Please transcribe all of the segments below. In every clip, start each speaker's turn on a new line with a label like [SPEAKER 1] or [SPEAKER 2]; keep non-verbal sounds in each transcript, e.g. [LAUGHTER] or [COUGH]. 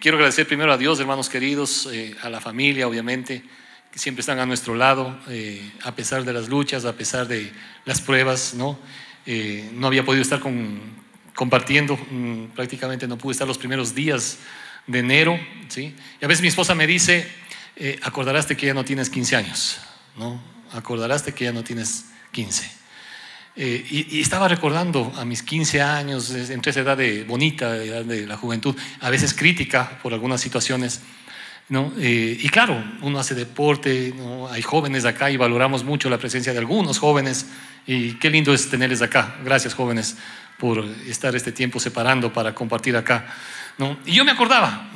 [SPEAKER 1] quiero agradecer primero a Dios, hermanos queridos, eh, a la familia, obviamente, que siempre están a nuestro lado, eh, a pesar de las luchas, a pesar de las pruebas, ¿no? no había podido estar compartiendo, mm, prácticamente no pude estar los primeros días de enero, ¿sí? Y a veces mi esposa me dice, acordarás de que ya no tienes 15 años, ¿no? Acordarás de que ya no tienes 15. Eh, y, estaba recordando a mis 15 años, entre esa edad de bonita, edad de la juventud, a veces crítica por algunas situaciones. ¿no? Eh, y claro, uno hace deporte, ¿no? hay jóvenes acá y valoramos mucho la presencia de algunos jóvenes. Y qué lindo es tenerles acá. Gracias jóvenes por estar este tiempo separando para compartir acá. Y yo me acordaba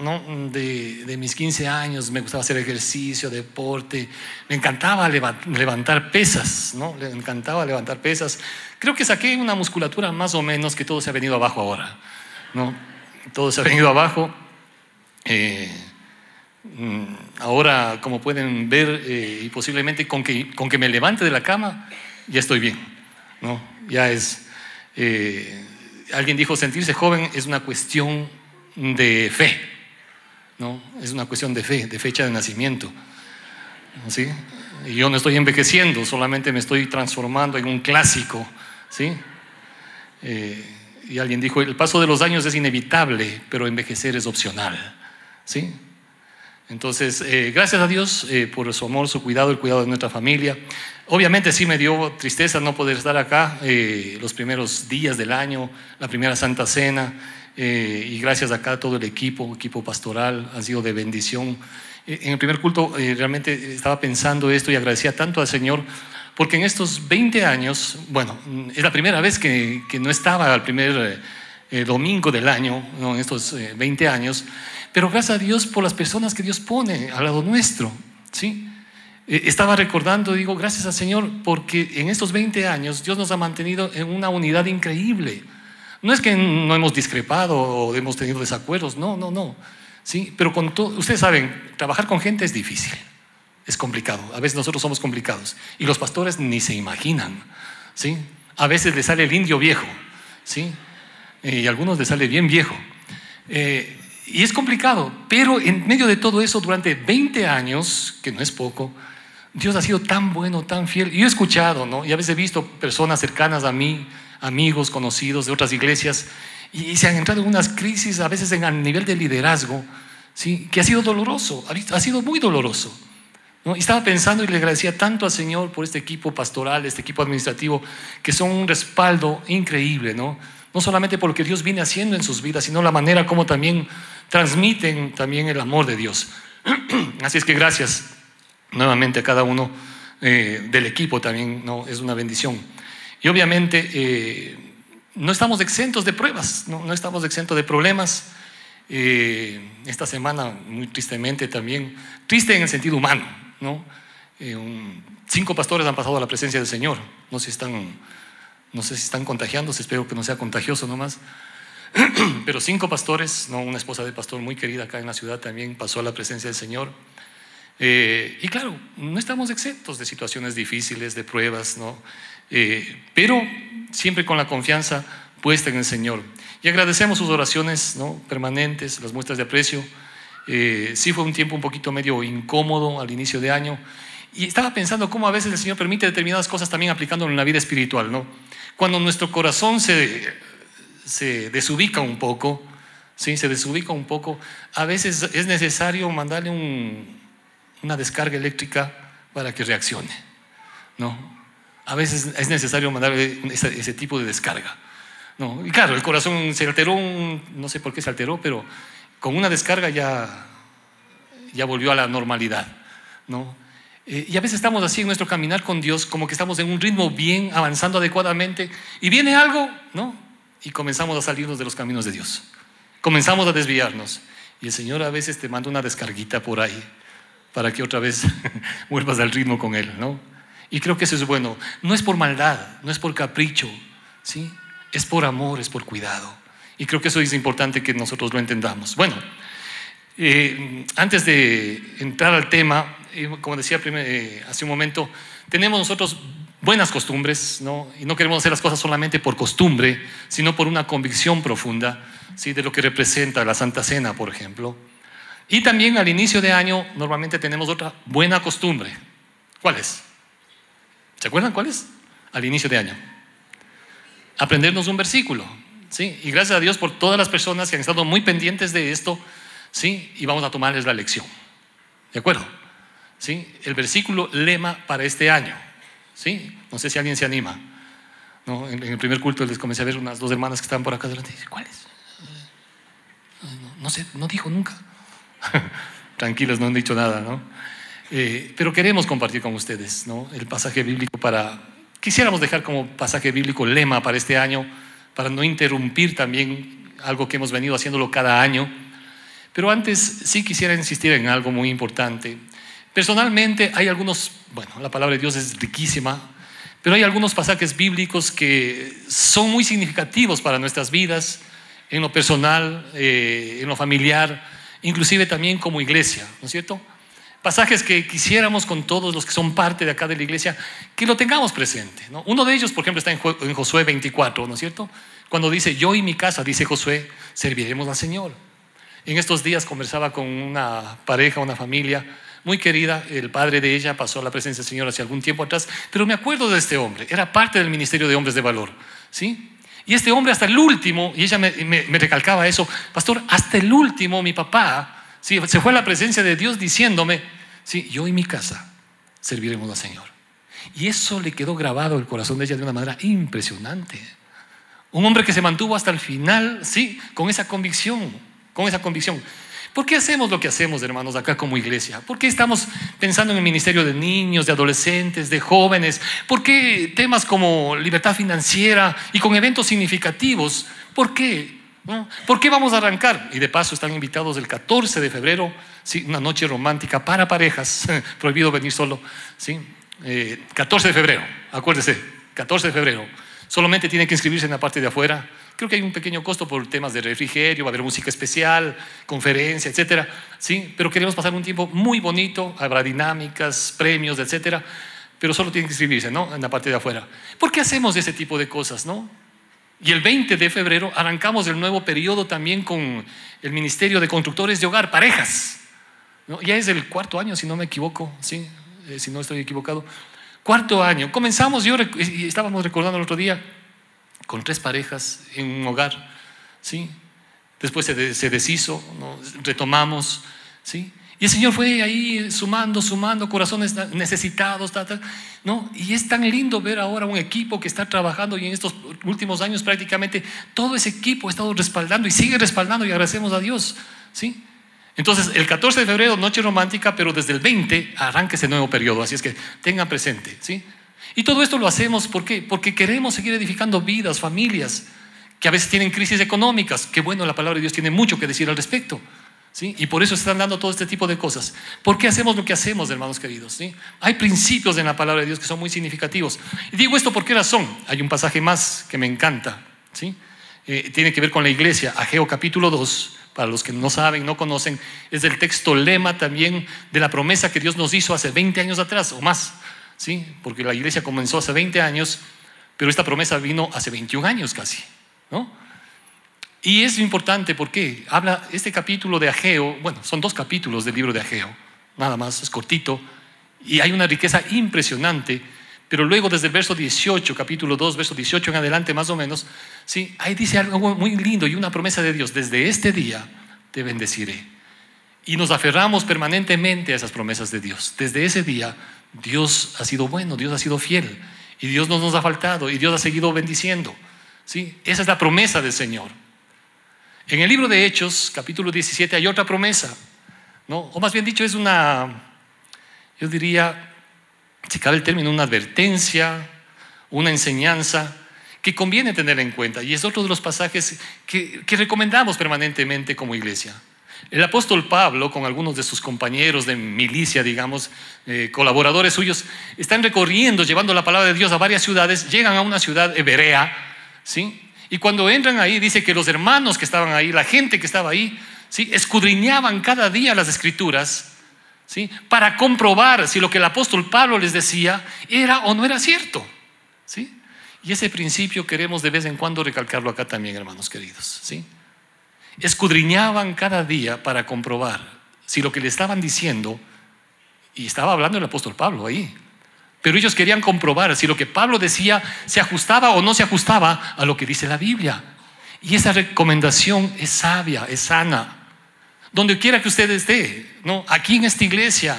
[SPEAKER 1] de, mis 15 años, me gustaba hacer ejercicio, deporte, me encantaba levantar pesas, ¿no? me encantaba levantar pesas. Creo que saqué una musculatura más o menos que todo se ha venido abajo ahora. ¿no? Todo se ha venido abajo. Eh, mm, ahora, como pueden ver, eh, y posiblemente con que, con que me levante de la cama, ya estoy bien. ¿no? Ya es. Eh, alguien dijo: sentirse joven es una cuestión de fe, ¿no? Es una cuestión de fe, de fecha de nacimiento, ¿sí? Yo no estoy envejeciendo, solamente me estoy transformando en un clásico, ¿sí? Eh, y alguien dijo, el paso de los años es inevitable, pero envejecer es opcional, ¿sí? Entonces, eh, gracias a Dios eh, por su amor, su cuidado, el cuidado de nuestra familia. Obviamente sí me dio tristeza no poder estar acá los primeros días del año, la primera Santa Cena. Eh, y gracias acá a todo el equipo, equipo pastoral, ha sido de bendición. Eh, en el primer culto eh, realmente estaba pensando esto y agradecía tanto al Señor, porque en estos 20 años, bueno, es la primera vez que, que no estaba al primer domingo del año, ¿no? en estos 20 años, pero gracias a Dios por las personas que Dios pone al lado nuestro, ¿sí? Estaba recordando, digo, gracias al Señor, porque en estos 20 años Dios nos ha mantenido en una unidad increíble. No es que no hemos discrepado o hemos tenido desacuerdos, no, no, no. ¿Sí? Pero con todo, ustedes saben, trabajar con gente es difícil, es complicado. A veces nosotros somos complicados y los pastores ni se imaginan. ¿sí? A veces les sale el indio viejo, ¿sí? y a algunos les sale bien viejo. Eh, y es complicado, pero en medio de todo eso, durante 20 años, que no es poco, Dios ha sido tan bueno, tan fiel. Y yo he escuchado, ¿no? Y a veces he visto personas cercanas a mí, amigos, conocidos de otras iglesias, y se han entrado en unas crisis, a veces en, a nivel de liderazgo, ¿sí? que ha sido doloroso, ha sido muy doloroso. ¿no? Estaba pensando y le agradecía tanto al Señor por este equipo pastoral, este equipo administrativo, que son un respaldo increíble, ¿no? No solamente por lo que Dios viene haciendo en sus vidas, sino la manera como también transmiten también el amor de Dios. [CLEARS THROAT] Así es que gracias nuevamente a cada uno eh, del equipo también, ¿no? Es una bendición. Y obviamente eh, no estamos exentos de pruebas, no, estamos exentos de problemas. Eh, esta semana, muy tristemente también, triste en el sentido humano, ¿no? Eh, cinco pastores han pasado a la presencia del Señor. No sé si están, no sé si están contagiándose, espero que no sea contagioso nomás. [CLEARS THROAT] Pero cinco pastores, ¿no? una esposa de pastor muy querida acá en la ciudad también pasó a la presencia del Señor. y claro, no estamos exentos de situaciones difíciles, de pruebas, ¿no? Eh, pero siempre con la confianza puesta en el Señor. Y agradecemos sus oraciones ¿no? permanentes, las muestras de aprecio. Eh, sí fue un tiempo un poquito medio incómodo al inicio de año. Y estaba pensando cómo a veces el Señor permite determinadas cosas también aplicándolo en la vida espiritual. ¿no? Cuando nuestro corazón se, se desubica un poco, ¿sí? se desubica un poco, a veces es necesario mandarle una descarga eléctrica para que reaccione. ¿no? A veces es necesario mandar ese, tipo de descarga. ¿no? Y claro, el corazón se alteró, no sé por qué se alteró, pero con una descarga ya, ya volvió a la normalidad. ¿no? Eh, y a veces estamos así en nuestro caminar con Dios, como que estamos en un ritmo bien, avanzando adecuadamente, y viene algo, ¿no? Y comenzamos a salirnos de los caminos de Dios. Comenzamos a desviarnos. Y el Señor a veces te manda una descarguita por ahí para que otra vez [LAUGHS] vuelvas al ritmo con Él, ¿no? Y creo que eso es bueno. No es por maldad, no es por capricho, ¿sí? Es por amor, es por cuidado. Y creo que eso es importante que nosotros lo entendamos. Bueno, eh, antes de entrar al tema, eh, como decía eh, hace un momento, tenemos nosotros buenas costumbres, ¿no? Y no queremos hacer las cosas solamente por costumbre, sino por una convicción profunda, ¿sí? De lo que representa la Santa Cena, por ejemplo. Y también al inicio de año normalmente tenemos otra buena costumbre. ¿Cuál es? ¿Se acuerdan cuál es? Al inicio de año. Aprendernos un versículo. ¿sí? Y gracias a Dios por todas las personas que han estado muy pendientes de esto. ¿sí? Y vamos a tomarles la lección. ¿De acuerdo? ¿Sí? El versículo lema para este año. ¿sí? No sé si alguien se anima. ¿No? En, el primer culto les comencé a ver unas dos hermanas que estaban por acá delante. ¿Cuáles? No, no sé, no dijo nunca. [LAUGHS] Tranquilos, no han dicho nada, ¿no? Eh, pero queremos compartir con ustedes el pasaje bíblico para, quisiéramos dejar como pasaje bíblico lema para este año, para no interrumpir también algo que hemos venido haciéndolo cada año. Pero antes sí quisiera insistir en algo muy importante. Personalmente hay algunos, bueno, la palabra de Dios es riquísima, pero hay algunos pasajes bíblicos que son muy significativos para nuestras vidas, en lo personal, eh, en lo familiar, inclusive también como iglesia, ¿no es cierto? Pasajes que quisiéramos con todos los que son parte de acá de la iglesia, que lo tengamos presente. ¿no? Uno de ellos, por ejemplo, está en Josué 24, ¿no es cierto? Cuando dice, yo y mi casa, dice Josué, serviremos al Señor. En estos días conversaba con una pareja, una familia muy querida, el padre de ella pasó a la presencia del Señor hace algún tiempo atrás, pero me acuerdo de este hombre, era parte del ministerio de hombres de valor, ¿sí? Y este hombre hasta el último, y ella me, recalcaba eso, pastor, hasta el último mi papá ¿sí? se fue a la presencia de Dios diciéndome, sí, yo y mi casa serviremos al Señor. Y eso le quedó grabado el corazón de ella de una manera impresionante. Un hombre que se mantuvo hasta el final, sí, con esa convicción, con esa convicción. ¿Por qué hacemos lo que hacemos, hermanos, acá como iglesia? ¿Por qué estamos pensando en el ministerio de niños, de adolescentes, de jóvenes? ¿Por qué temas como libertad financiera y con eventos significativos? ¿Por qué? ¿Por qué vamos a arrancar? Y de paso están invitados el 14 de febrero, ¿sí? una noche romántica para parejas, [LAUGHS] prohibido venir solo, ¿sí? 14 eh, de febrero, acuérdese, 14 de febrero. Solamente tiene que inscribirse en la parte de afuera Creo que hay un pequeño costo por temas de refrigerio, va a haber música especial, conferencia, etcétera. Sí, pero queremos pasar un tiempo muy bonito, habrá dinámicas, premios, etcétera. Pero solo tienen que inscribirse. En la parte de afuera. ¿Por qué hacemos ese tipo de cosas, no? Y el 20 de febrero arrancamos el nuevo periodo también con el Ministerio de Constructores de Hogar, parejas. Ya es el cuarto año, si no me equivoco, ¿sí? Eh, si no estoy equivocado. Cuarto año. Comenzamos, yo estábamos recordando el otro día, con tres parejas en un hogar, ¿sí? Después se, deshizo, retomamos, ¿sí? Y el Señor fue ahí sumando, sumando corazones necesitados, ¿no? Y es tan lindo ver ahora un equipo que está trabajando y en estos últimos años prácticamente todo ese equipo ha estado respaldando y sigue respaldando y agradecemos a Dios, ¿sí? Entonces, el 14 de febrero, noche romántica, pero desde el 20 arranca ese nuevo periodo, así es que tengan presente, ¿sí? Y todo esto lo hacemos ¿por porque queremos seguir edificando vidas, familias, que a veces tienen crisis económicas, que bueno, la palabra de Dios tiene mucho que decir al respecto. Y por eso están dando todo este tipo de cosas. ¿Por qué hacemos lo que hacemos, hermanos queridos? ¿Sí? Hay principios en la palabra de Dios que son muy significativos. Y digo esto por qué razón. Hay un pasaje más que me encanta. ¿sí? Eh, tiene que ver con la iglesia. Ageo capítulo 2, para los que no saben, no conocen, es el texto lema también de la promesa que Dios nos hizo hace 20 años atrás o más. ¿sí? Porque la iglesia comenzó hace 20 años, pero esta promesa vino hace 21 años casi, ¿no? Y es importante porque habla este capítulo de Ageo, bueno, son dos capítulos del libro de Ageo, nada más, es cortito, y hay una riqueza impresionante, pero luego desde el verso 18, capítulo 2, verso 18 en adelante más o menos, ¿sí? ahí dice algo muy lindo y una promesa de Dios, desde este día te bendeciré. Y nos aferramos permanentemente a esas promesas de Dios. Desde ese día Dios ha sido bueno, Dios ha sido fiel y Dios no nos ha faltado y Dios ha seguido bendiciendo. ¿sí? Esa es la promesa del Señor. En el libro de Hechos, capítulo 17, hay otra promesa, ¿no? o más bien dicho, es una, yo diría, si cabe el término, una advertencia, una enseñanza que conviene tener en cuenta y es otro de los pasajes que recomendamos permanentemente como iglesia. El apóstol Pablo, con algunos de sus compañeros de milicia, digamos, eh, colaboradores suyos, están recorriendo, llevando la palabra de Dios a varias ciudades, llegan a una ciudad hebrea, ¿sí? Y cuando entran ahí, dice que los hermanos que estaban ahí, la gente que estaba ahí, ¿sí? escudriñaban cada día las escrituras, ¿sí? Para comprobar si lo que el apóstol Pablo les decía era o no era cierto, ¿sí? Y ese principio queremos de vez en cuando recalcarlo acá también, hermanos queridos, ¿sí? escudriñaban cada día para comprobar si lo que le estaban diciendo, y estaba hablando el apóstol Pablo ahí, pero ellos querían comprobar si lo que Pablo decía se ajustaba o no se ajustaba a lo que dice la Biblia. Y esa recomendación es sabia, es sana. Donde quiera que usted esté, ¿no? aquí en esta iglesia,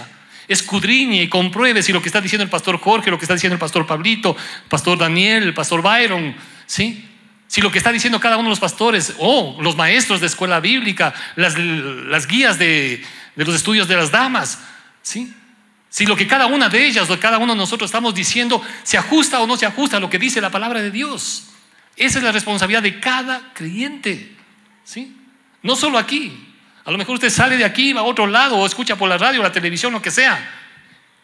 [SPEAKER 1] escudriñe y compruebe si lo que está diciendo el pastor Jorge, lo que está diciendo el pastor Pablito, el pastor Daniel, el pastor Byron, ¿sí? Si lo que está diciendo cada uno de los pastores o los maestros de escuela bíblica, las, las guías de, de, los estudios de las damas, ¿sí? Si lo que cada una de ellas o cada uno de nosotros estamos diciendo se ajusta o no se ajusta a lo que dice la palabra de Dios. Esa es la responsabilidad de cada creyente, ¿sí? No solo aquí, a lo mejor usted sale de aquí, va a otro lado o escucha por la radio, la televisión, lo que sea.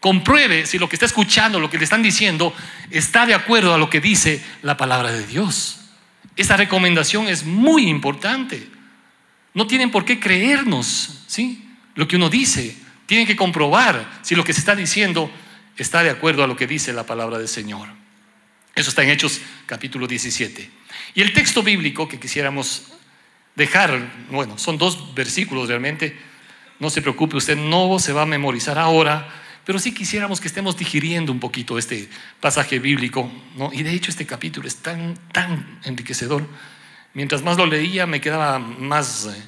[SPEAKER 1] Compruebe si lo que está escuchando, lo que le están diciendo, está de acuerdo a lo que dice la palabra de Dios. Esa recomendación es muy importante. No tienen por qué creernos, ¿sí? Lo que uno dice. Tienen que comprobar si lo que se está diciendo está de acuerdo a lo que dice la palabra del Señor. Eso está en Hechos capítulo 17. Y el texto bíblico que quisiéramos dejar, bueno, son dos versículos realmente, no se preocupe, usted no se va a memorizar ahora, pero sí quisiéramos que estemos digiriendo un poquito este pasaje bíblico, ¿no? Y de hecho este capítulo es tan, tan enriquecedor. Mientras más lo leía me quedaba más eh,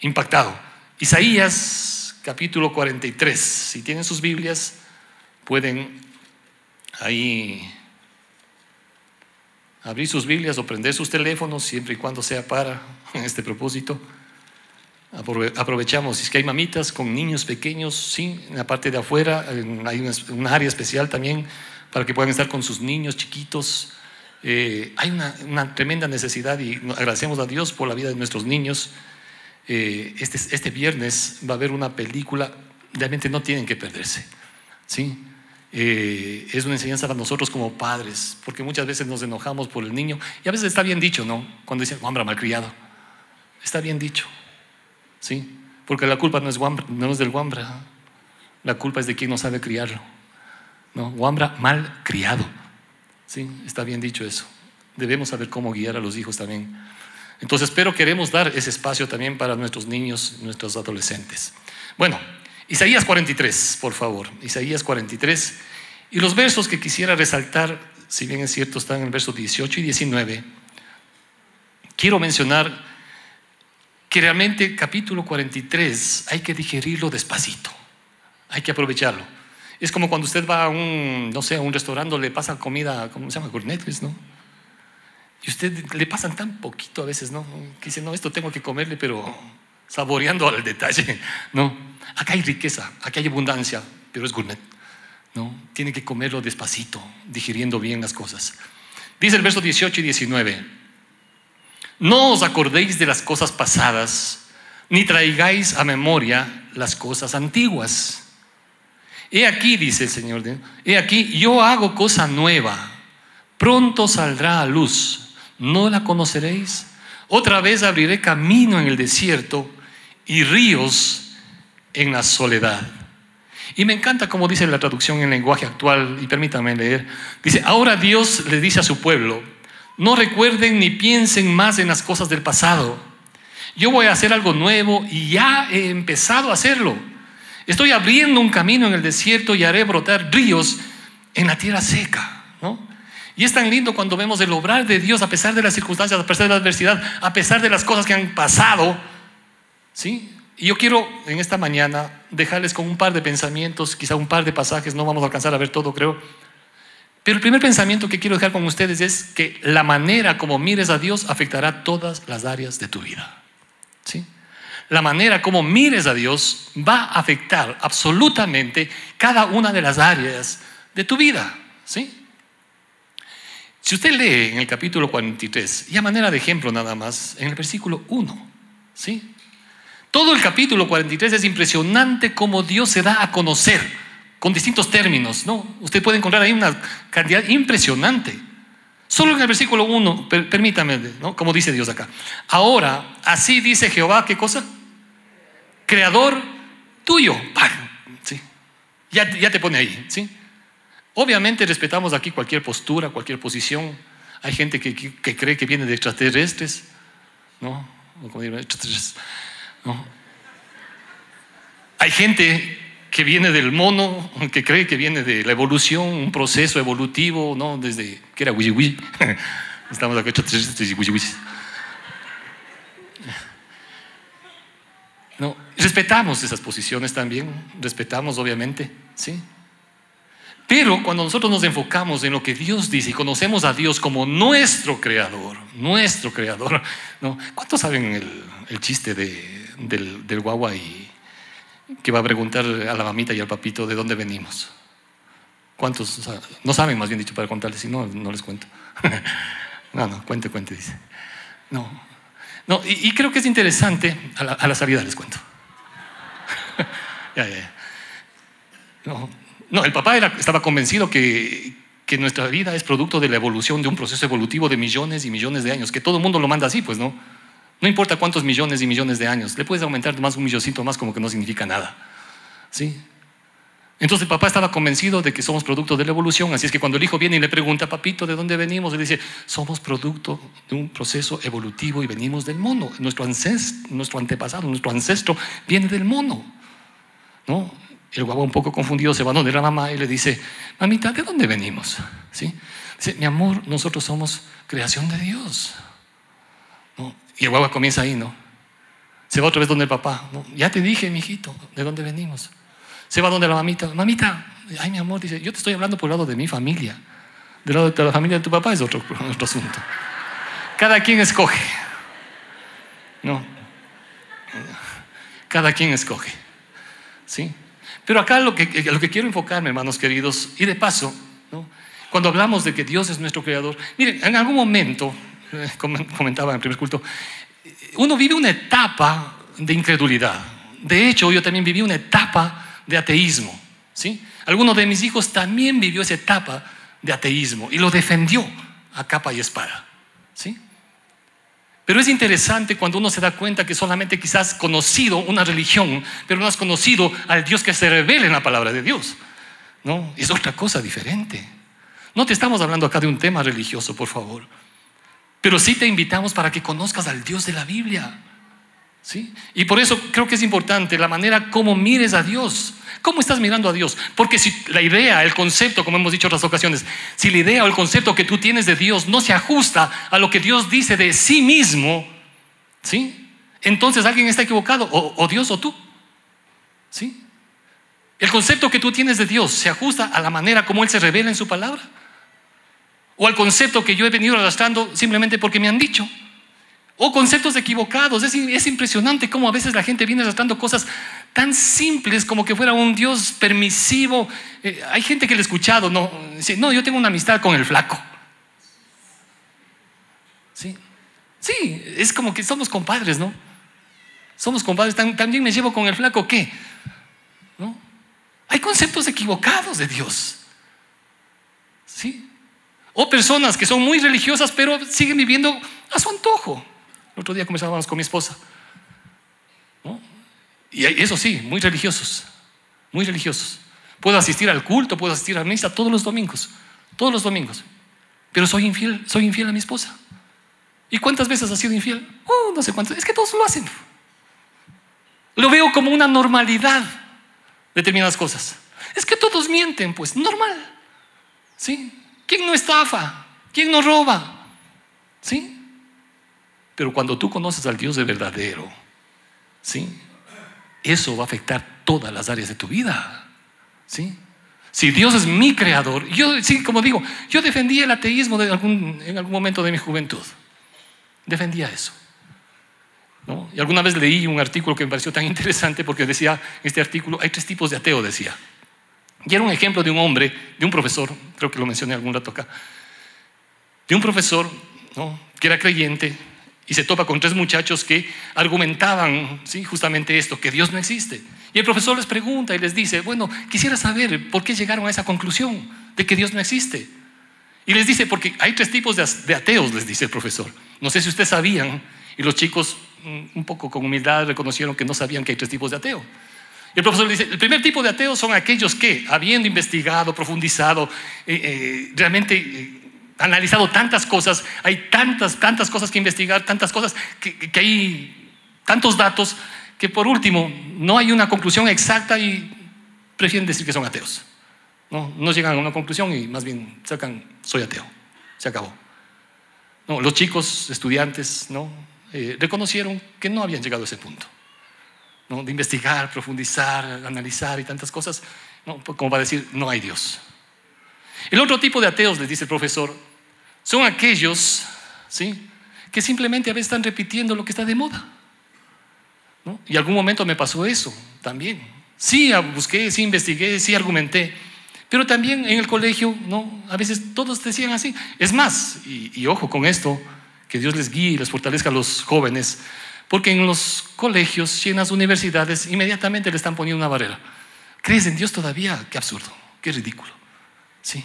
[SPEAKER 1] impactado. Isaías capítulo 43, si tienen sus Biblias, pueden ahí abrir sus Biblias o prender sus teléfonos, siempre y cuando sea para [LAUGHS] este propósito. Aprovechamos, si es que hay mamitas con niños pequeños, sí, en la parte de afuera hay una, área especial también para que puedan estar con sus niños chiquitos. Eh, hay una, tremenda necesidad y agradecemos a Dios por la vida de nuestros niños. Eh, este, este viernes va a haber una película, realmente no tienen que perderse. ¿sí? Eh, es una enseñanza para nosotros como padres, porque muchas veces nos enojamos por el niño, y a veces está bien dicho, ¿no? Cuando dicen, mal malcriado, está bien dicho, ¿sí? Porque la culpa no es, no es del guambra, la culpa es de quien no sabe criarlo, ¿no? Guambra mal criado, ¿sí? Está bien dicho eso. Debemos saber cómo guiar a los hijos también. Entonces, pero queremos dar ese espacio también para nuestros niños, nuestros adolescentes. Bueno, Isaías 43, por favor. Isaías 43. Y los versos que quisiera resaltar, si bien es cierto, están en el verso 18 y 19. Quiero mencionar que realmente capítulo 43 hay que digerirlo despacito. Hay que aprovecharlo. Es como cuando usted va a un, no sé, a un restaurante, le pasa comida, ¿cómo se llama? Gourmet, ¿no? Y usted le pasan tan poquito a veces, ¿no? Que dice, no, esto tengo que comerle, pero saboreando al detalle, [LAUGHS] ¿no? Acá hay riqueza, acá hay abundancia, pero es gourmet, ¿no? Tiene que comerlo despacito, digiriendo bien las cosas. Dice el verso 18 y 19, no os acordéis de las cosas pasadas, ni traigáis a memoria las cosas antiguas. He aquí, dice el Señor, he aquí, yo hago cosa nueva, pronto saldrá a luz, ¿no la conoceréis? Otra vez abriré camino en el desierto y ríos en la soledad. Y me encanta como dice la traducción en lenguaje actual, y permítanme leer. Dice, ahora Dios le dice a su pueblo, no recuerden ni piensen más en las cosas del pasado. Yo voy a hacer algo nuevo y ya he empezado a hacerlo. Estoy abriendo un camino en el desierto y haré brotar ríos en la tierra seca. ¿no? Y es tan lindo cuando vemos el obrar de Dios a pesar de las circunstancias, a pesar de la adversidad, a pesar de las cosas que han pasado ¿Sí? Y yo quiero en esta mañana dejarles con un par de pensamientos, quizá un par de pasajes, no vamos a alcanzar a ver todo, creo. Pero el primer pensamiento que quiero dejar con ustedes es que la manera como mires a Dios afectará todas las áreas de tu vida. ¿Sí? La manera como mires a Dios va a afectar absolutamente cada una de las áreas de tu vida. ¿Sí? Si usted lee en el capítulo 43, y a manera de ejemplo nada más, en el versículo 1, ¿sí? Todo el capítulo 43 es impresionante cómo Dios se da a conocer con distintos términos, ¿no? Usted puede encontrar ahí una cantidad impresionante. Solo en el versículo 1, permítame, ¿no? Como dice Dios acá. Ahora, así dice Jehová, ¿qué cosa? Creador tuyo. ¿Sí? Ya, ya te pone ahí, ¿sí? Obviamente respetamos aquí cualquier postura, cualquier posición. Hay gente que, cree que viene de extraterrestres, ¿no? Extraterrestres. Hay gente que viene del mono, que cree que viene de la evolución, un proceso evolutivo, ¿no? Desde que era Wiji [LAUGHS] Estamos acá No, respetamos esas posiciones también, respetamos obviamente, ¿sí? Pero cuando nosotros nos enfocamos en lo que Dios dice y conocemos a Dios como nuestro creador, nuestro creador, ¿no? ¿cuántos saben el, chiste del, del guagua y que va a preguntar a la mamita y al papito de dónde venimos? ¿Cuántos no saben, más bien dicho, para contarles? Si no, no les cuento. [LAUGHS] no, no, cuente, cuente, dice. No, no y, creo que es interesante, a la, a salida les cuento. [LAUGHS] ya, ya. No, no, el papá estaba convencido que, que nuestra vida es producto de la evolución, de un proceso evolutivo de millones y millones de años, que todo el mundo lo manda así, pues no. No importa cuántos millones y millones de años, le puedes aumentar más un milloncito más como que no significa nada. ¿Sí? Entonces el papá estaba convencido de que somos producto de la evolución, así es que cuando el hijo viene y le pregunta, papito, ¿de dónde venimos? Él dice, somos producto de un proceso evolutivo y venimos del mono. Nuestro, nuestro antepasado, nuestro ancestro viene del mono. ¿No? El guagua un poco confundido se va donde la mamá y le dice, mamita, ¿de dónde venimos? ¿Sí? Dice, mi amor, nosotros somos creación de Dios. Y el guagua comienza ahí, ¿no? Se va otra vez donde el papá. Ya te dije, mijito, ¿de dónde venimos? Se va donde la mamita. Mamita, ay, mi amor, dice, yo te estoy hablando por el lado de mi familia. Del lado de la familia de tu papá es [LAUGHS] otro asunto. Cada quien escoge. No. Cada quien escoge. ¿Sí? Pero acá lo que, lo que quiero enfocarme, hermanos queridos, y de paso, cuando hablamos de que Dios es nuestro creador, miren, en algún momento, eh, comentaba en el primer culto, uno vive una etapa de incredulidad. De hecho, yo también viví una etapa de ateísmo. ¿sí? Alguno de mis hijos también vivió esa etapa de ateísmo y lo defendió a capa y espada. ¿sí? Pero es interesante cuando uno se da cuenta que solamente quizás conocido una religión, pero no has conocido al Dios que se revela en la palabra de Dios. No, es otra cosa diferente. No te estamos hablando acá de un tema religioso, por favor. Pero sí te invitamos para que conozcas al Dios de la Biblia. ¿Sí? Y por eso creo que es importante la manera como mires a Dios. ¿Cómo estás mirando a Dios? Porque si la idea, el concepto, como hemos dicho otras ocasiones, si la idea o el concepto que tú tienes de Dios no se ajusta a lo que Dios dice de sí mismo, ¿sí? Entonces alguien está equivocado, o, Dios o tú. ¿Sí? El concepto que tú tienes de Dios se ajusta a la manera como Él se revela en su palabra. O al concepto que yo he venido arrastrando simplemente porque me han dicho. O conceptos equivocados. Es, impresionante cómo a veces la gente viene tratando cosas tan simples como que fuera un Dios permisivo. Eh, hay gente que le he escuchado, no, dice, no, yo tengo una amistad con el flaco. Sí, sí, es como que somos compadres, ¿no? Somos compadres, también me llevo con el flaco, ¿qué? ¿No? Hay conceptos equivocados de Dios. ¿Sí? O personas que son muy religiosas, pero siguen viviendo a su antojo. El otro día conversábamos con mi esposa. Y eso sí, muy religiosos, muy religiosos. Puedo asistir al culto, puedo asistir a la misa todos los domingos, todos los domingos. Pero soy infiel, soy infiel a mi esposa. ¿Y cuántas veces ha sido infiel? Oh, no sé cuántas. Es que todos lo hacen. Lo veo como una normalidad determinadas cosas. Es que todos mienten, pues normal. ¿Sí? ¿Quién no estafa? ¿Quién no roba? ¿Sí? Pero cuando tú conoces al Dios de verdadero, ¿sí? Eso va a afectar todas las áreas de tu vida, ¿sí? Si Dios es mi creador, yo, sí, como digo, yo defendía el ateísmo de algún, en algún momento de mi juventud. Defendía eso. ¿no? Y alguna vez leí un artículo que me pareció tan interesante porque decía, este artículo, hay tres tipos de ateo, decía. Y era un ejemplo de un hombre, de un profesor, creo que lo mencioné algún rato acá, de un profesor ¿no? que era creyente, y se topa con tres muchachos que argumentaban ¿sí? justamente esto, que Dios no existe. Y el profesor les pregunta y les dice, bueno, quisiera saber por qué llegaron a esa conclusión de que Dios no existe. Y les dice, porque hay tres tipos de ateos, les dice el profesor. No sé si ustedes sabían, y los chicos mm, un poco con humildad reconocieron que no sabían que hay tres tipos de ateo. Y el profesor dice, el primer tipo de ateos son aquellos que, habiendo investigado, profundizado, eh, eh, realmente eh, analizado tantas cosas, hay tantas, tantas cosas que investigar, tantas cosas, que, hay tantos datos que por último no hay una conclusión exacta y prefieren decir que son ateos. No, no llegan a una conclusión y más bien sacan, soy ateo. Se acabó. No, los chicos, estudiantes, ¿no? Eh, reconocieron que no habían llegado a ese punto. ¿no? De investigar, profundizar, analizar y tantas cosas, ¿no? como para decir, no hay Dios. El otro tipo de ateos, les dice el profesor, son aquellos ¿sí? que simplemente a veces están repitiendo lo que está de moda. ¿no? Y algún momento me pasó eso también. Sí, busqué, sí, investigué, sí, argumenté. Pero también en el colegio, ¿no? A veces todos decían así. Es más, y, y ojo con esto, que Dios les guíe y les fortalezca a los jóvenes, porque en los colegios y en las universidades inmediatamente le están poniendo una barrera. ¿Crees en Dios todavía? Qué absurdo, qué ridículo. Sí.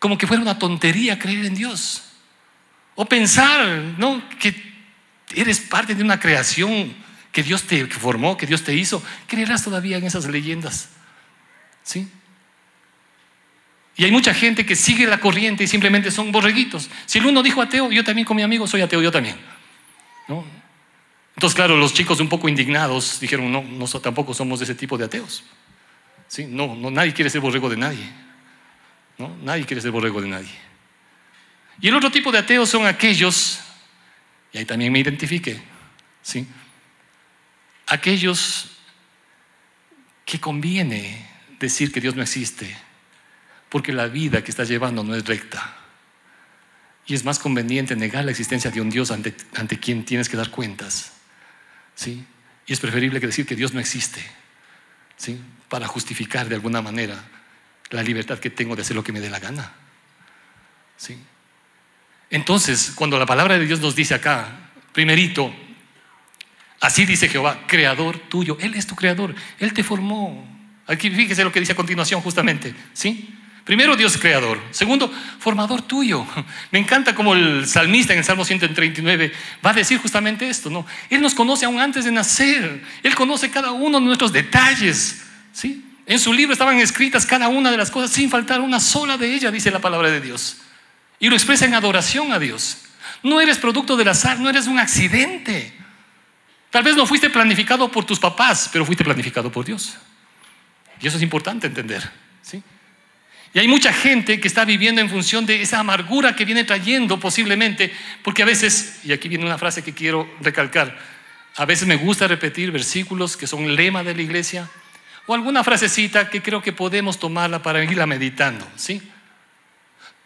[SPEAKER 1] Como que fuera una tontería creer en Dios. O pensar, ¿no? Que eres parte de una creación que Dios te formó, que Dios te hizo. ¿Creerás todavía en esas leyendas? ¿Sí? Y hay mucha gente que sigue la corriente y simplemente son borreguitos. Si el uno dijo ateo, yo también con mi amigo soy ateo, yo también. ¿No? Entonces, claro, los chicos un poco indignados dijeron, no, nosotros tampoco somos de ese tipo de ateos. ¿Sí? No, no, nadie quiere ser borrego de nadie. ¿No? Nadie quiere ser borrego de nadie. Y el otro tipo de ateos son aquellos, y ahí también me identifique, ¿sí? aquellos que conviene decir que Dios no existe, porque la vida que estás llevando no es recta. Y es más conveniente negar la existencia de un Dios ante, ante quien tienes que dar cuentas. ¿sí? Y es preferible que decir que Dios no existe, ¿sí? para justificar de alguna manera la libertad que tengo de hacer lo que me dé la gana. ¿sí? Entonces, cuando la palabra de Dios nos dice acá, primerito, así dice Jehová, creador tuyo, Él es tu creador, Él te formó. Aquí fíjese lo que dice a continuación justamente, ¿sí? Primero, Dios creador. Segundo, formador tuyo. Me encanta como el salmista en el Salmo 139 va a decir justamente esto, ¿no? Él nos conoce aún antes de nacer. Él conoce cada uno de nuestros detalles, ¿sí? En su libro estaban escritas cada una de las cosas sin faltar una sola de ellas, dice la palabra de Dios. Y lo expresa en adoración a Dios. No eres producto del azar, no eres un accidente. Tal vez no fuiste planificado por tus papás, pero fuiste planificado por Dios. Y eso es importante entender, ¿sí? Y hay mucha gente que está viviendo en función de esa amargura que viene trayendo posiblemente, porque a veces, y aquí viene una frase que quiero recalcar, a veces me gusta repetir versículos que son lema de la iglesia, o alguna frasecita que creo que podemos tomarla para irla meditando, ¿sí?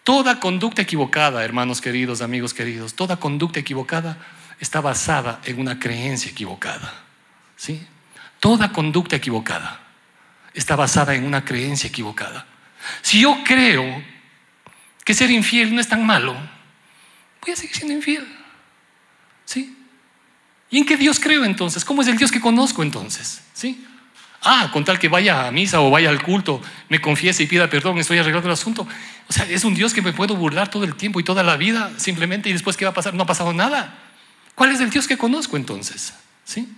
[SPEAKER 1] Toda conducta equivocada, hermanos queridos, amigos queridos, toda conducta equivocada está basada en una creencia equivocada, ¿sí? Toda conducta equivocada está basada en una creencia equivocada. Si yo creo que ser infiel no es tan malo, voy a seguir siendo infiel. ¿Sí? ¿Y en qué Dios creo entonces? ¿Cómo es el Dios que conozco entonces? ¿Sí? Ah, con tal que vaya a misa o vaya al culto, me confiese y pida perdón, estoy arreglando el asunto. O sea, es un Dios que me puedo burlar todo el tiempo y toda la vida simplemente y después ¿qué va a pasar? No ha pasado nada. ¿Cuál es el Dios que conozco entonces? ¿Sí?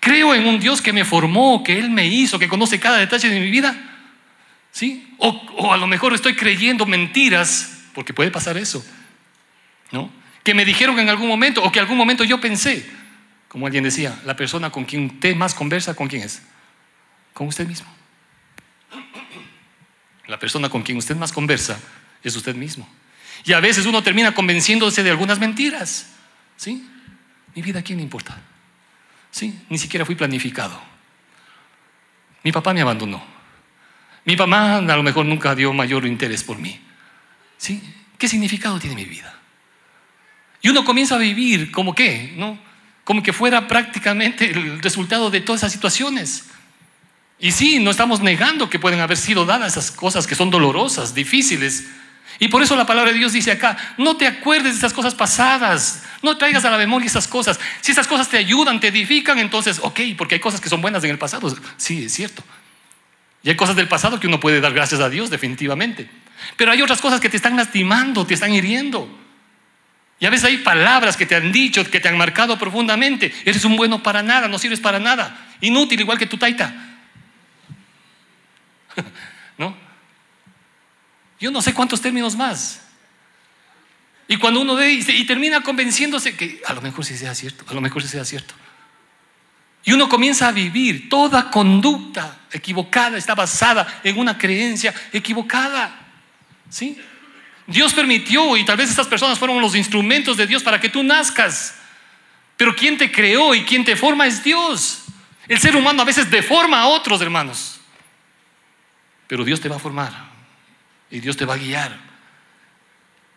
[SPEAKER 1] Creo en un Dios que me formó, que Él me hizo, que conoce cada detalle de mi vida. ¿Sí? O, a lo mejor estoy creyendo mentiras, porque puede pasar eso, ¿no? Que me dijeron en algún momento, o que algún momento yo pensé, como alguien decía, la persona con quien usted más conversa, ¿con quién es? Con usted mismo. La persona con quien usted más conversa es usted mismo. Y a veces uno termina convenciéndose de algunas mentiras. ¿Sí? Mi vida, ¿a quién le importa? ¿Sí? Ni siquiera fui planificado. Mi papá me abandonó. Mi mamá a lo mejor nunca dio mayor interés por mí. ¿Sí? ¿Qué significado tiene mi vida? Y uno comienza a vivir como qué, ¿no? Como que fuera prácticamente el resultado de todas esas situaciones. Y sí, no estamos negando que pueden haber sido dadas esas cosas que son dolorosas, difíciles. Y por eso la palabra de Dios dice acá, no te acuerdes de esas cosas pasadas, no traigas a la memoria esas cosas. Si esas cosas te ayudan, te edifican, entonces, ok, porque hay cosas que son buenas en el pasado. Sí, es cierto. Y hay cosas del pasado que uno puede dar gracias a Dios, definitivamente. Pero hay otras cosas que te están lastimando, te están hiriendo. Y a veces hay palabras que te han dicho, que te han marcado profundamente. Eres un bueno para nada, no sirves para nada. Inútil, igual que tu taita. [LAUGHS] ¿No? Yo no sé cuántos términos más. Y cuando uno ve y, termina convenciéndose que a lo mejor sí sea cierto, a lo mejor sí sea cierto. Y uno comienza a vivir. Toda conducta equivocada está basada en una creencia equivocada. ¿Sí? Dios permitió y tal vez estas personas fueron los instrumentos de Dios para que tú nazcas. Pero quien te creó y quien te forma es Dios. El ser humano a veces deforma a otros hermanos. Pero Dios te va a formar y Dios te va a guiar.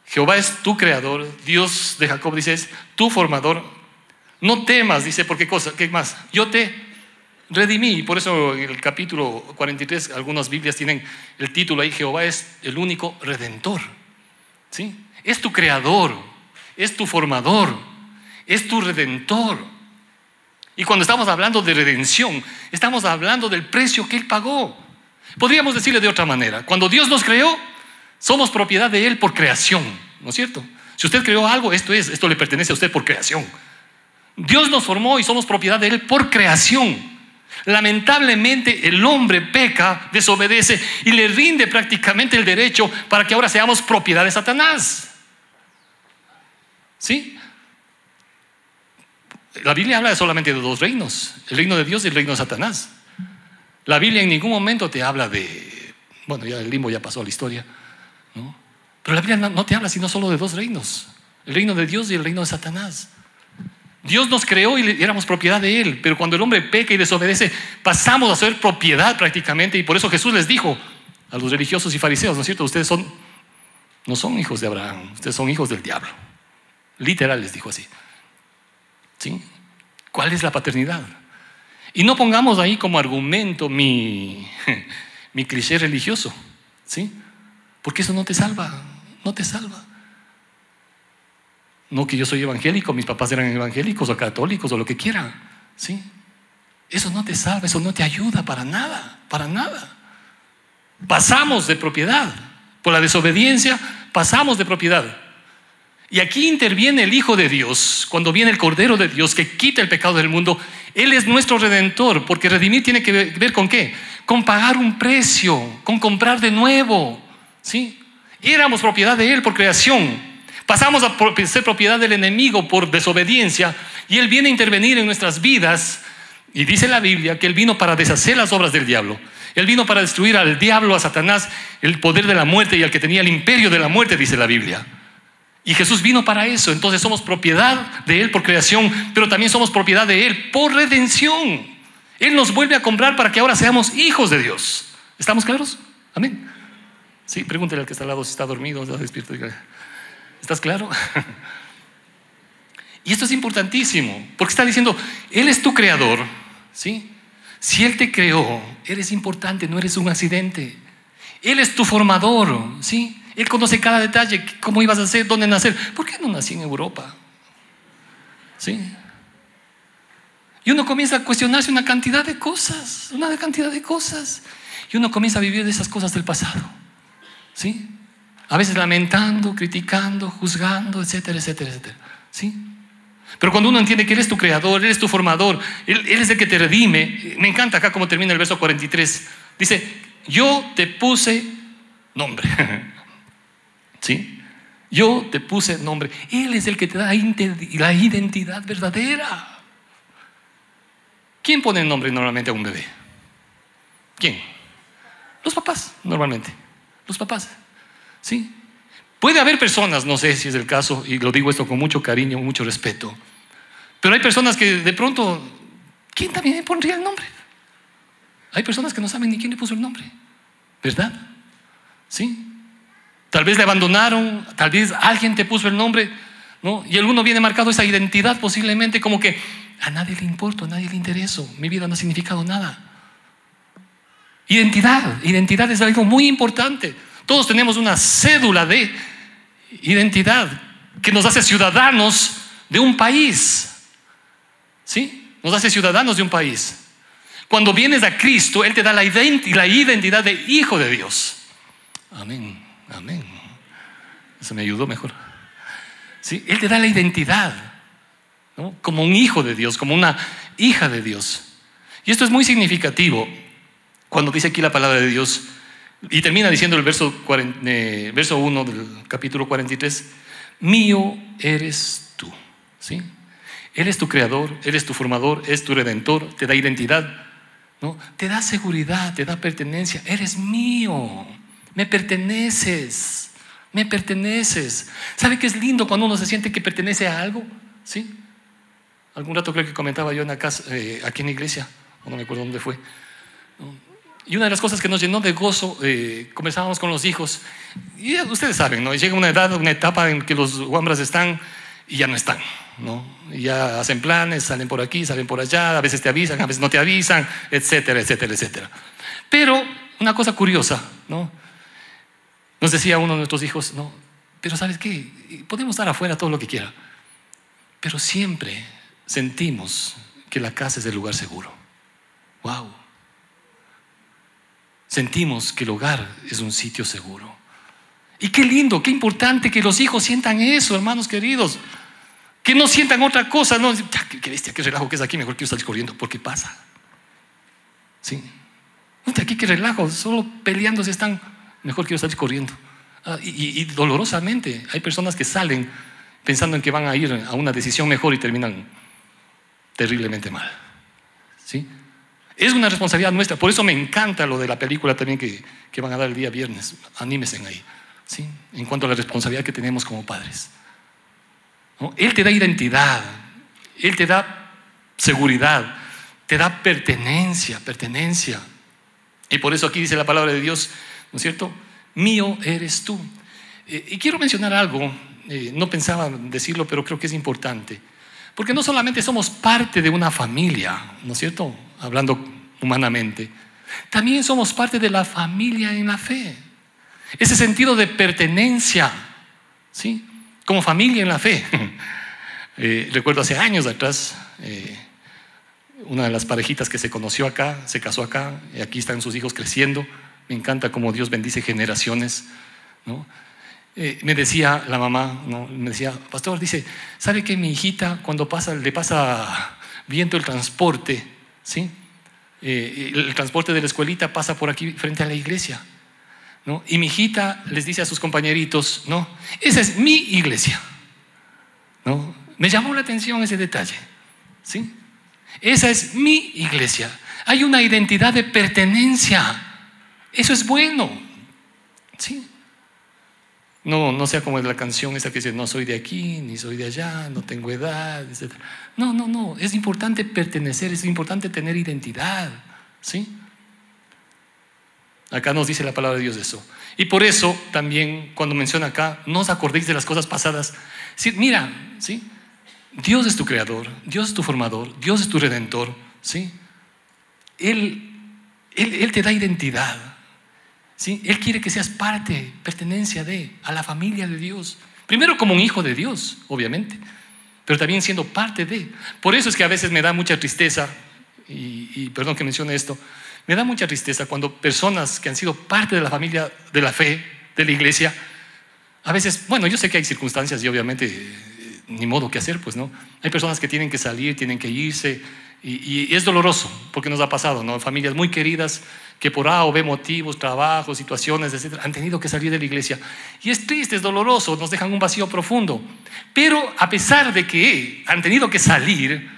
[SPEAKER 1] Jehová es tu creador, Dios de Jacob dice es tu formador. No temas, dice, porque cosa, ¿qué más? Yo te redimí. Y por eso en el capítulo 43, algunas Biblias tienen el título ahí, Jehová es el único redentor. ¿Sí? Es tu creador, es tu formador, es tu redentor. Y cuando estamos hablando de redención, estamos hablando del precio que Él pagó. Podríamos decirle de otra manera, cuando Dios nos creó, somos propiedad de Él por creación, ¿no es cierto? Si usted creó algo, esto es, esto le pertenece a usted por creación. Dios nos formó y somos propiedad de Él por creación. Lamentablemente el hombre peca, desobedece y le rinde prácticamente el derecho para que ahora seamos propiedad de Satanás. ¿Sí? La Biblia habla solamente de dos reinos, el reino de Dios y el reino de Satanás. La Biblia en ningún momento te habla de, bueno, ya el limbo ya pasó a la historia, pero la Biblia no te habla sino solo de dos reinos, el reino de Dios y el reino de Satanás. Dios nos creó y éramos propiedad de Él, pero cuando el hombre peca y desobedece, pasamos a ser propiedad prácticamente, y por eso Jesús les dijo a los religiosos y fariseos, ¿no es cierto? Ustedes son, no son hijos de Abraham, ustedes son hijos del diablo. Literal les dijo así. ¿Sí? ¿Cuál es la paternidad? Y no pongamos ahí como argumento mi, [LAUGHS] mi cliché religioso, ¿sí? Porque eso no te salva no te salva. No que yo soy evangélico, mis papás eran evangélicos o católicos o lo que quieran. ¿sí? Eso no te salva, eso no te ayuda para nada, para nada. Pasamos de propiedad. Por la desobediencia pasamos de propiedad. Y aquí interviene el Hijo de Dios, cuando viene el Cordero de Dios que quita el pecado del mundo. Él es nuestro redentor, porque redimir tiene que ver con qué? Con pagar un precio, con comprar de nuevo. ¿Sí? Éramos propiedad de Él por creación. Pasamos a ser propiedad del enemigo por desobediencia y Él viene a intervenir en nuestras vidas. Y dice la Biblia que Él vino para deshacer las obras del diablo. Él vino para destruir al diablo, a Satanás, el poder de la muerte y al que tenía el imperio de la muerte, dice la Biblia. Y Jesús vino para eso. Entonces somos propiedad de Él por creación, pero también somos propiedad de Él por redención. Él nos vuelve a comprar para que ahora seamos hijos de Dios. ¿Estamos claros? Amén. Sí, pregúntele al que está al lado si está dormido, está despierto. ¿Estás claro? [LAUGHS] Y esto es importantísimo, porque está diciendo, Él es tu creador, ¿sí? Si Él te creó, eres importante, no eres un accidente. Él es tu formador, ¿sí? Él conoce cada detalle, cómo ibas a ser, dónde nacer. ¿Por qué no nací en Europa? ¿Sí? Y uno comienza a cuestionarse una cantidad de cosas, una cantidad de cosas. Y uno comienza a vivir de esas cosas del pasado. ¿Sí? A veces lamentando, criticando, juzgando, etcétera, etcétera, etcétera. ¿Sí? Pero cuando uno entiende que Él es tu creador, Él es tu formador, Él, es el que te redime, me encanta acá como termina el verso 43. Dice, yo te puse nombre. [LAUGHS] ¿Sí? Yo te puse nombre. Él es el que te da la identidad verdadera. ¿Quién pone nombre normalmente a un bebé? ¿Quién? Los papás, normalmente los papás. ¿Sí? Puede haber personas, no sé si es el caso, y lo digo esto con mucho cariño, mucho respeto, pero hay personas que de pronto, ¿quién también le pondría el nombre? Hay personas que no saben ni quién le puso el nombre, ¿verdad? ¿Sí? Tal vez le abandonaron, tal vez alguien te puso el nombre, ¿no? Y alguno viene marcado esa identidad posiblemente como que a nadie le importa, a nadie le interesa, mi vida no ha significado nada. Identidad, identidad es algo muy importante. Todos tenemos una cédula de identidad que nos hace ciudadanos de un país. ¿Sí? Nos hace ciudadanos de un país. Cuando vienes a Cristo, Él te da la, identidad de hijo de Dios. Amén, amén. Eso me ayudó mejor. ¿Sí? Él te da la identidad como un hijo de Dios, como una hija de Dios. Y esto es muy significativo cuando dice aquí la palabra de Dios, y termina diciendo el verso, eh, verso 1 del capítulo 43, mío eres tú. ¿Sí? Él es tu creador, Él es tu formador, es tu redentor, te da identidad, ¿no? Te da seguridad, te da pertenencia. Eres mío, me perteneces, me perteneces. ¿Sabe qué es lindo cuando uno se siente que pertenece a algo? ¿Sí? Algún rato creo que comentaba yo en la casa, eh, aquí en la iglesia, no me acuerdo dónde fue. Y una de las cosas que nos llenó de gozo, eh, conversábamos con los hijos, y ustedes saben, ¿no? llega una edad, una etapa en que los guambras están y ya no están, ¿no? ya hacen planes, salen por aquí, salen por allá, a veces te avisan, a veces no te avisan, etcétera, etcétera, etcétera. Pero una cosa curiosa, ¿no? Nos decía uno de nuestros hijos, ¿no? Pero ¿sabes qué? Podemos estar afuera todo lo que quiera, pero siempre sentimos que la casa es el lugar seguro. ¡Wow! Sentimos que el hogar es un sitio seguro. Y qué lindo, qué importante que los hijos sientan eso, hermanos queridos. Que no sientan otra cosa, no, qué, bestia, qué relajo que es aquí, mejor quiero salir corriendo, porque pasa. Sí. Aquí qué relajo, solo peleándose están, mejor quiero salir corriendo. Ah, y, y, dolorosamente, hay personas que salen pensando en que van a ir a una decisión mejor y terminan terriblemente mal. ¿Sí? Es una responsabilidad nuestra. Por eso me encanta lo de la película también que, van a dar el día viernes. Anímese ahí. ¿sí? En cuanto a la responsabilidad que tenemos como padres. Él te da identidad. Él te da seguridad. Te da pertenencia, pertenencia. Y por eso aquí dice la palabra de Dios, ¿no es cierto? Mío eres tú. Eh, y quiero mencionar algo, eh, no pensaba decirlo, pero creo que es importante. Porque no solamente somos parte de una familia, ¿no es cierto? Hablando humanamente, también somos parte de la familia en la fe. Ese sentido de pertenencia, ¿sí? Como familia en la fe. [LAUGHS] Eh, recuerdo hace años atrás, eh, una de las parejitas que se conoció acá, se casó acá, y aquí están sus hijos creciendo. Me encanta cómo Dios bendice generaciones, ¿no? Eh, me decía la mamá, me decía, pastor, dice, ¿sabe que mi hijita cuando pasa, le pasa viento el transporte, ¿sí? Eh, el transporte de la escuelita pasa por aquí frente a la iglesia, ¿no? Y mi hijita les dice a sus compañeritos, ¿no? Esa es mi iglesia, ¿no? Me llamó la atención ese detalle, ¿sí? Esa es mi iglesia. Hay una identidad de pertenencia. Eso es bueno, ¿sí? No, no sea como la canción esa que dice, no soy de aquí, ni soy de allá, no tengo edad, etc. No, no, no, es importante pertenecer, es importante tener identidad, ¿sí? Acá nos dice la palabra de Dios eso. Y por eso también cuando menciona acá, no os acordéis de las cosas pasadas. Sí, mira, ¿sí? Dios es tu creador, Dios es tu formador, Dios es tu redentor, ¿sí? Él, él, él te da identidad. Él quiere que seas parte, pertenencia de, a la familia de Dios. Primero como un hijo de Dios, obviamente, pero también siendo parte de. Por eso es que a veces me da mucha tristeza, y, perdón que mencione esto, me da mucha tristeza cuando personas que han sido parte de la familia de la fe, de la iglesia, a veces, bueno, yo sé que hay circunstancias y obviamente eh, ni modo que hacer, pues no. Hay personas que tienen que salir, tienen que irse, y, y, es doloroso porque nos ha pasado, ¿no? Familias muy queridas que por A o B motivos, trabajos, situaciones, etcétera, han tenido que salir de la iglesia. Y es triste, es doloroso, nos dejan un vacío profundo. Pero a pesar de que han tenido que salir,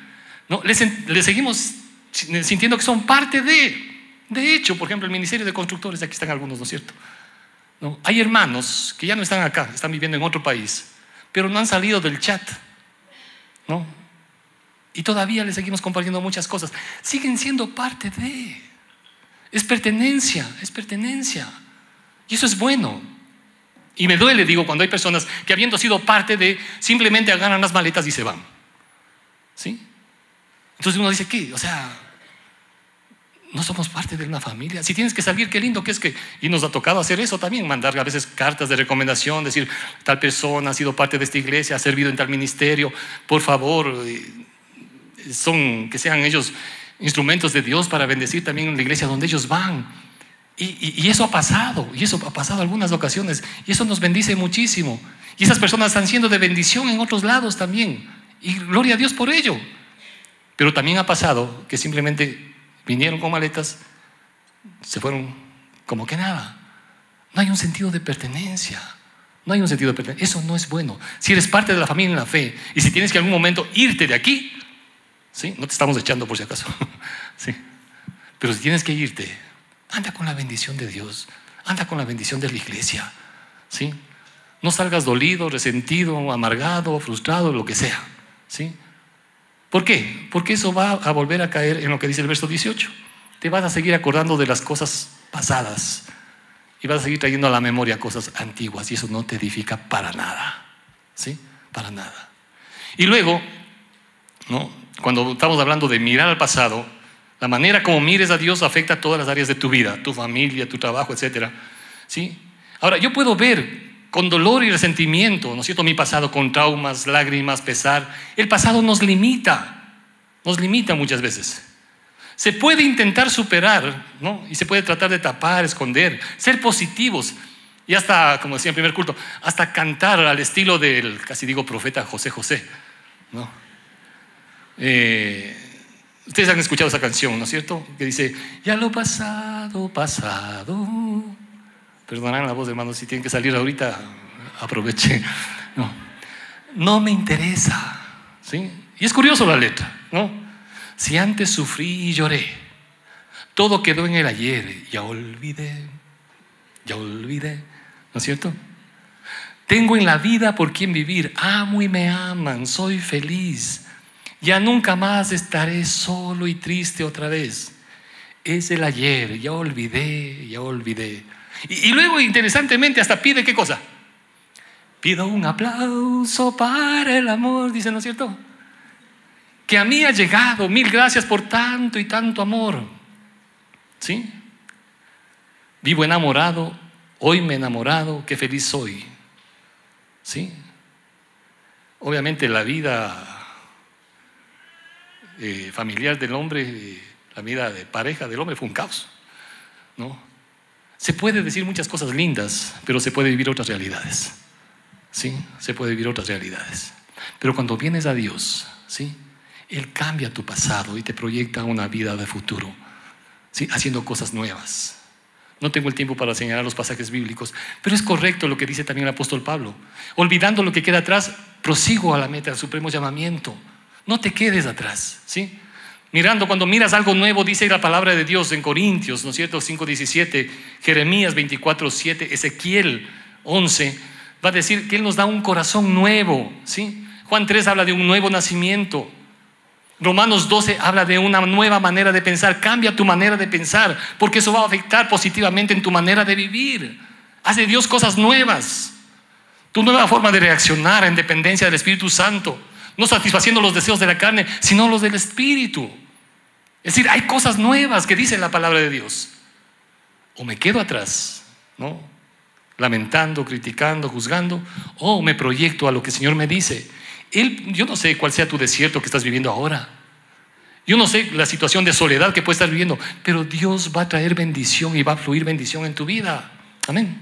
[SPEAKER 1] ¿no? les, seguimos sintiendo que son parte de. De hecho, por ejemplo, el Ministerio de Constructores, aquí están algunos, ¿no es cierto? ¿No? Hay hermanos que ya no están acá, están viviendo en otro país, pero no han salido del chat. ¿no? Y todavía les seguimos compartiendo muchas cosas. Siguen siendo parte de. Es pertenencia, es pertenencia. Y eso es bueno. Y me duele, digo, cuando hay personas que habiendo sido parte de, simplemente agarran las maletas y se van. ¿Sí? Entonces uno dice, ¿qué? O sea, no somos parte de una familia. Si tienes que salir, qué lindo que es que... Y nos ha tocado hacer eso también, mandar a veces cartas de recomendación, decir, tal persona ha sido parte de esta iglesia, ha servido en tal ministerio, por favor, eh, son, que sean ellos instrumentos de Dios para bendecir también en la iglesia donde ellos van. Y, eso ha pasado, y eso ha pasado algunas ocasiones, y eso nos bendice muchísimo. Y esas personas están siendo de bendición en otros lados también. Y gloria a Dios por ello. Pero también ha pasado que simplemente vinieron con maletas, se fueron como que nada. No hay un sentido de pertenencia. No hay un sentido de pertenencia. Eso no es bueno. Si eres parte de la familia en la fe y si tienes que en algún momento irte de aquí, No te estamos echando por si acaso. [LAUGHS] ¿sí? Pero si tienes que irte, anda con la bendición de Dios. Anda con la bendición de la iglesia. ¿sí? No salgas dolido, resentido, amargado, frustrado, lo que sea. ¿sí? ¿Por qué? Porque eso va a volver a caer en lo que dice el verso 18. Te vas a seguir acordando de las cosas pasadas y vas a seguir trayendo a la memoria cosas antiguas y eso no te edifica para nada. ¿Sí? Para nada. Y luego, ¿no? Cuando estamos hablando de mirar al pasado, la manera como mires a Dios afecta a todas las áreas de tu vida, tu familia, tu trabajo, etc. ¿Sí? Ahora, yo puedo ver con dolor y resentimiento, ¿no es cierto? Mi pasado con traumas, lágrimas, pesar. El pasado nos limita, nos limita muchas veces. Se puede intentar superar, ¿no? Y se puede tratar de tapar, esconder, ser positivos. Y hasta, como decía en primer culto, hasta cantar al estilo del, casi digo, profeta José José, ¿no? Eh, ustedes han escuchado esa canción, ¿no es cierto? Que dice, ya lo pasado, pasado, Perdonarán la voz, hermano, si tienen que salir ahorita, aproveche. No, no me interesa. ¿sí? Y es curioso la letra, ¿no? Si antes sufrí y lloré, todo quedó en el ayer, ya olvidé, ya olvidé, ¿no es cierto? Tengo en la vida por quien vivir, amo y me aman, soy feliz. Ya nunca más estaré solo y triste otra vez. Es el ayer, ya olvidé, ya olvidé. Y, luego, interesantemente, hasta pide qué cosa. Pido un aplauso para el amor, dice, ¿no es cierto? Que a mí ha llegado, mil gracias por tanto y tanto amor. ¿Sí? Vivo enamorado, hoy me he enamorado, qué feliz soy. ¿Sí? Obviamente la vida eh, familiar del hombre, la vida de pareja del hombre fue un caos. ¿No? Se puede decir muchas cosas lindas, pero se puede vivir otras realidades. ¿Sí? Se puede vivir otras realidades. Pero cuando vienes a Dios, ¿sí? Él cambia tu pasado y te proyecta una vida de futuro, ¿sí? Haciendo cosas nuevas. No tengo el tiempo para señalar los pasajes bíblicos, pero es correcto lo que dice también el apóstol Pablo. Olvidando lo que queda atrás, prosigo a la meta, al supremo llamamiento. No te quedes atrás, ¿sí? Mirando, cuando miras algo nuevo, dice la palabra de Dios en Corintios, ¿no es cierto? 5.17, Jeremías 24.7, Ezequiel 11, va a decir que Él nos da un corazón nuevo, ¿sí? Juan 3 habla de un nuevo nacimiento. Romanos 12 habla de una nueva manera de pensar. Cambia tu manera de pensar, porque eso va a afectar positivamente en tu manera de vivir. Hace Dios cosas nuevas. Tu nueva forma de reaccionar en dependencia del Espíritu Santo. No satisfaciendo los deseos de la carne, sino los del Espíritu. Es decir, hay cosas nuevas que dice la palabra de Dios. O me quedo atrás, ¿no? Lamentando, criticando, juzgando, o me proyecto a lo que el Señor me dice. Él, yo no sé cuál sea tu desierto que estás viviendo ahora. Yo no sé la situación de soledad que puedes estar viviendo, pero Dios va a traer bendición y va a fluir bendición en tu vida. Amén.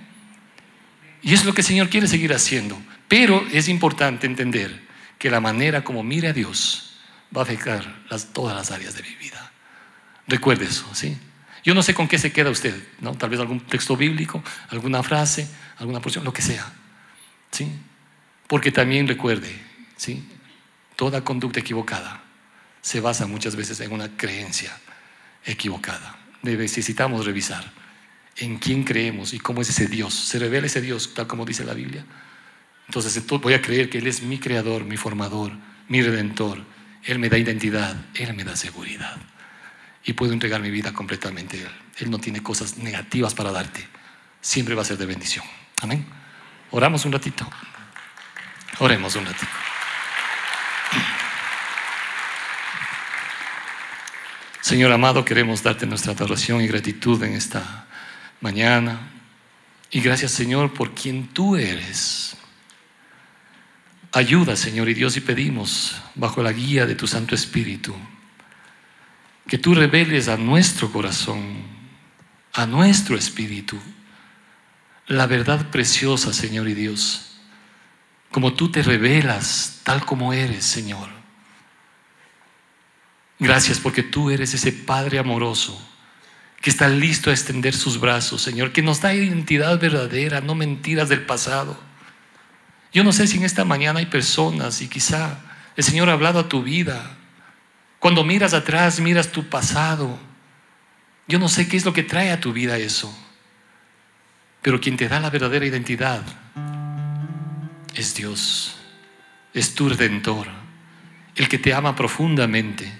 [SPEAKER 1] Y es lo que el Señor quiere seguir haciendo. Pero es importante entender que la manera como mire a Dios va a afectar todas las áreas de mi vida. Recuerde eso, ¿sí? Yo no sé con qué se queda usted, ¿no? Tal vez algún texto bíblico, alguna frase, alguna porción, lo que sea, ¿sí? Porque también recuerde, ¿sí? Toda conducta equivocada se basa muchas veces en una creencia equivocada. Necesitamos revisar en quién creemos y cómo es ese Dios. Se revela ese Dios, tal como dice la Biblia. Entonces voy a creer que Él es mi creador, mi formador, mi redentor. Él me da identidad, Él me da seguridad y puedo entregar mi vida completamente a Él. Él no tiene cosas negativas para darte. Siempre va a ser de bendición. Amén. Oramos un ratito. Oremos un ratito. Señor amado, queremos darte nuestra adoración y gratitud en esta mañana. Y gracias Señor por quien tú eres. Ayuda Señor y Dios y pedimos bajo la guía de tu Santo Espíritu que tú reveles a nuestro corazón, a nuestro espíritu, la verdad preciosa, Señor y Dios, como tú te revelas tal como eres, Señor. Gracias porque tú eres ese Padre amoroso que está listo a extender sus brazos, Señor, que nos da identidad verdadera, no mentiras del pasado. Yo no sé si en esta mañana hay personas y quizá el Señor ha hablado a tu vida. Cuando miras atrás, miras tu pasado. Yo no sé qué es lo que trae a tu vida eso. Pero quien te da la verdadera identidad es Dios. Es tu redentor. El que te ama profundamente.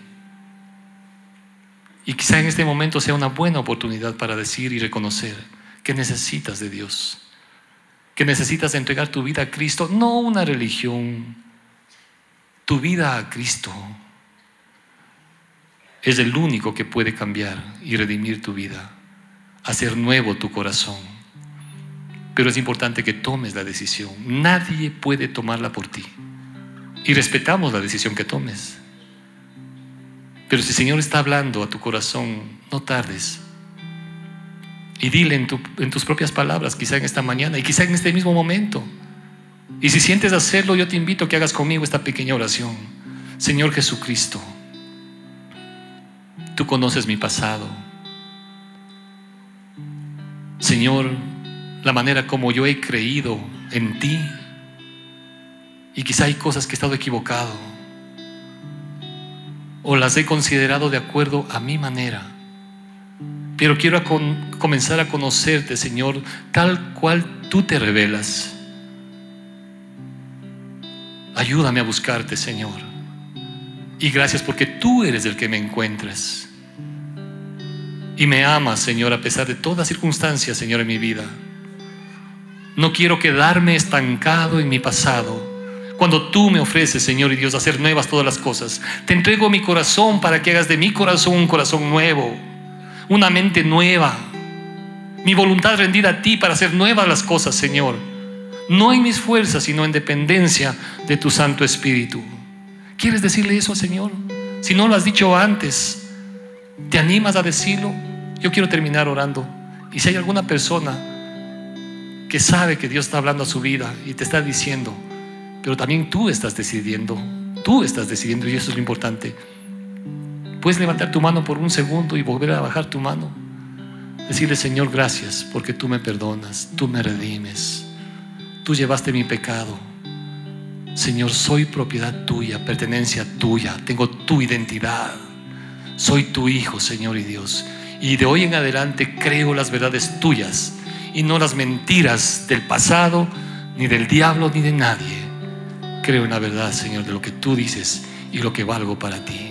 [SPEAKER 1] Y quizá en este momento sea una buena oportunidad para decir y reconocer que necesitas de Dios. Que necesitas entregar tu vida a Cristo, no una religión, tu vida a Cristo. Es el único que puede cambiar y redimir tu vida, hacer nuevo tu corazón. Pero es importante que tomes la decisión. Nadie puede tomarla por ti. Y respetamos la decisión que tomes. Pero si el Señor está hablando a tu corazón, no tardes. Y dile en, tus propias palabras, quizá en esta mañana y quizá en este mismo momento. Y si sientes hacerlo, yo te invito a que hagas conmigo esta pequeña oración. Señor Jesucristo, tú conoces mi pasado. Señor, la manera como yo he creído en ti. Y quizá hay cosas que he estado equivocado. O las he considerado de acuerdo a mi manera. Pero quiero comenzar a conocerte, Señor, tal cual tú te revelas. Ayúdame a buscarte, Señor. Y gracias porque tú eres el que me encuentras. Y me amas, Señor, a pesar de todas circunstancias, Señor, en mi vida. No quiero quedarme estancado en mi pasado. Cuando tú me ofreces, Señor y Dios, hacer nuevas todas las cosas, te entrego mi corazón para que hagas de mi corazón un corazón nuevo, una mente nueva, mi voluntad rendida a ti para hacer nuevas las cosas, Señor. No en mis fuerzas, sino en dependencia de tu Santo Espíritu. ¿Quieres decirle eso al Señor? Si no lo has dicho antes, ¿te animas a decirlo? Yo quiero terminar orando. Y si hay alguna persona que sabe que Dios está hablando a su vida y te está diciendo, pero también tú estás decidiendo, tú estás decidiendo y eso es lo importante. Puedes levantar tu mano por un segundo y volver a bajar tu mano. Decirle, Señor, gracias porque tú me perdonas, tú me redimes, tú llevaste mi pecado. Señor, soy propiedad tuya, pertenencia tuya, tengo tu identidad. Soy tu hijo, Señor y Dios. Y de hoy en adelante creo las verdades tuyas y no las mentiras del pasado, ni del diablo, ni de nadie. Creo en la verdad, Señor, de lo que tú dices y lo que valgo para ti.